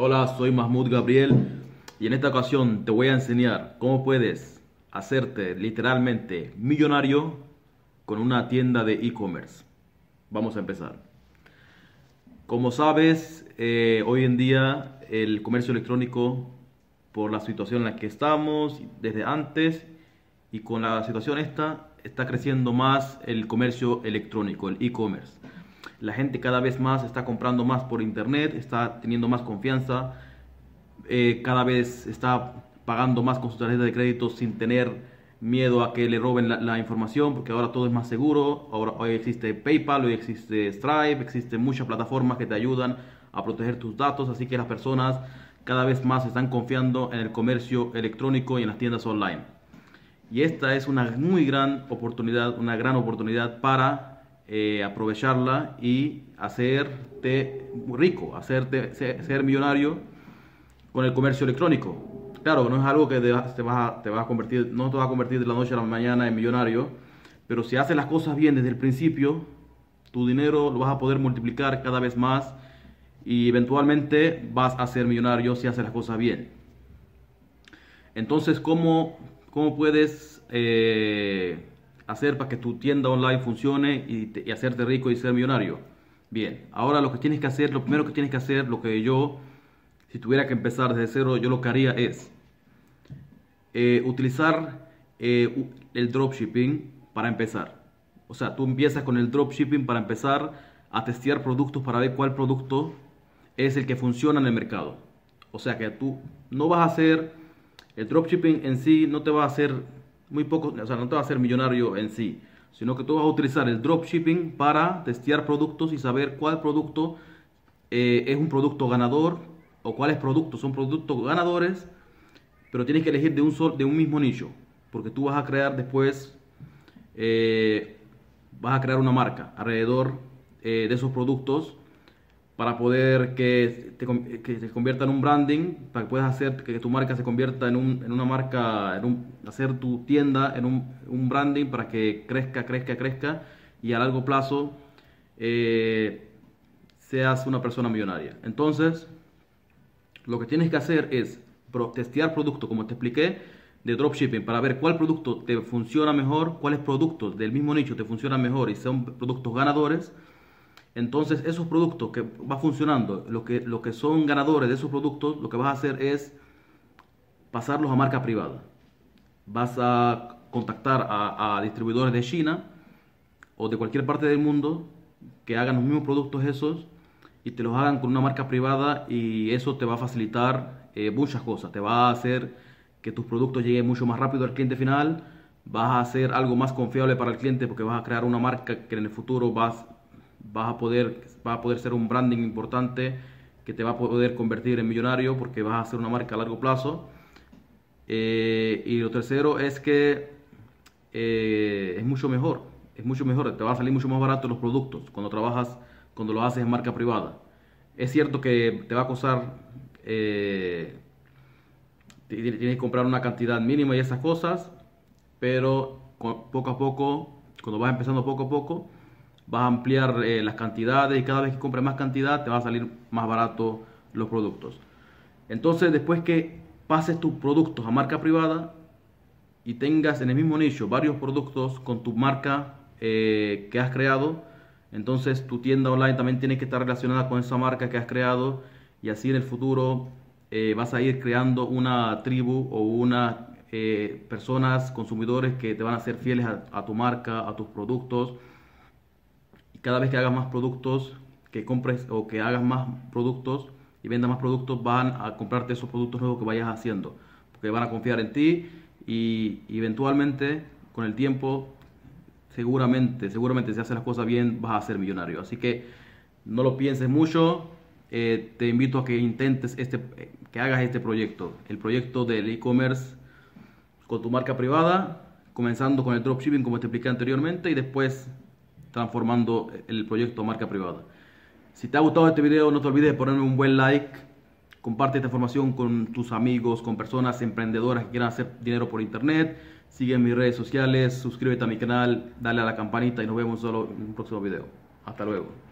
Hola, soy Mahmoud Gabriel y en esta ocasión te voy a enseñar cómo puedes hacerte literalmente millonario con una tienda de e-commerce. Vamos a empezar. Como sabes, eh, hoy en día el comercio electrónico, por la situación en la que estamos desde antes y con la situación esta, está creciendo más el comercio electrónico, el e-commerce. La gente cada vez más está comprando más por internet, está teniendo más confianza, eh, cada vez está pagando más con su tarjeta de crédito sin tener miedo a que le roben la, información, porque ahora todo es más seguro. Ahora hoy existe PayPal, hoy existe Stripe, existen muchas plataformas que te ayudan a proteger tus datos, así que las personas cada vez más están confiando en el comercio electrónico y en las tiendas online. Y esta es una muy gran oportunidad, una gran oportunidad para eh, aprovecharla y hacerte rico, hacerte ser, millonario con el comercio electrónico. Claro, no es algo que te vas, a, convertir, no te vas a convertir de la noche a la mañana en millonario, pero si haces las cosas bien desde el principio, tu dinero lo vas a poder multiplicar cada vez más y eventualmente vas a ser millonario si haces las cosas bien. Entonces, ¿cómo, cómo puedes eh, hacer para que tu tienda online funcione y, hacerte rico y ser millonario? Bien, ahora lo que tienes que hacer, lo primero que tienes que hacer, lo que yo, si tuviera que empezar desde cero, yo lo que haría es eh, utilizar eh, el dropshipping para empezar. O sea, tú empiezas con el dropshipping para empezar a testear productos para ver cuál producto es el que funciona en el mercado. O sea que tú no vas a hacer, el dropshipping en sí no te va a hacer muy poco, o sea, no te va a hacer millonario en sí, sino que tú vas a utilizar el dropshipping para testear productos y saber cuál producto eh, es un producto ganador o cuáles productos son productos ganadores, pero tienes que elegir de un, sol, de un mismo nicho, porque tú vas a crear después, eh, vas a crear una marca alrededor eh, de esos productos para poder que, te, que se convierta en un branding, para que puedas hacer que tu marca se convierta en, un, en una marca, en un, hacer tu tienda en un, un, branding para que crezca, crezca, crezca y a largo plazo eh, seas una persona millonaria. Entonces, lo que tienes que hacer es testear productos, como te expliqué, de dropshipping para ver cuál producto te funciona mejor, cuáles productos del mismo nicho te funcionan mejor y son productos ganadores entonces, esos productos que va funcionando, lo que, que son ganadores de esos productos, lo que vas a hacer es pasarlos a marca privada. Vas a contactar a, distribuidores de China o de cualquier parte del mundo que hagan los mismos productos esos y te los hagan con una marca privada y eso te va a facilitar eh, muchas cosas. Te va a hacer que tus productos lleguen mucho más rápido al cliente final, vas a hacer algo más confiable para el cliente porque vas a crear una marca que en el futuro vas vas a poder, va a poder ser un branding importante que te va a poder convertir en millonario porque vas a hacer una marca a largo plazo. Eh, y lo tercero es que eh, es mucho mejor, es mucho mejor, te va a salir mucho más barato los productos cuando trabajas, cuando lo haces en marca privada. Es cierto que te va a costar, eh, tienes que comprar una cantidad mínima y esas cosas, pero poco a poco, cuando vas empezando poco a poco, vas a ampliar eh, las cantidades y cada vez que compres más cantidad te va a salir más barato los productos. Entonces, después que pases tus productos a marca privada y tengas en el mismo nicho varios productos con tu marca eh, que has creado, entonces tu tienda online también tiene que estar relacionada con esa marca que has creado y así en el futuro eh, vas a ir creando una tribu o una personas, consumidores que te van a ser fieles a tu marca, a tus productos cada vez que hagas más productos, que compres o que hagas más productos y vendas más productos, van a comprarte esos productos nuevos que vayas haciendo, porque van a confiar en ti y, eventualmente con el tiempo seguramente, seguramente si haces las cosas bien vas a ser millonario. Así que no lo pienses mucho, eh, te invito a que intentes este, que hagas este proyecto, el proyecto del e-commerce con tu marca privada, comenzando con el dropshipping como te expliqué anteriormente y después transformando el proyecto marca privada. Si te ha gustado este video, no te olvides de ponerme un buen like. Comparte esta información con tus amigos, con personas emprendedoras que quieran hacer dinero por internet. Sigue mis redes sociales, suscríbete a mi canal, dale a la campanita y nos vemos solo en un próximo video. Hasta luego.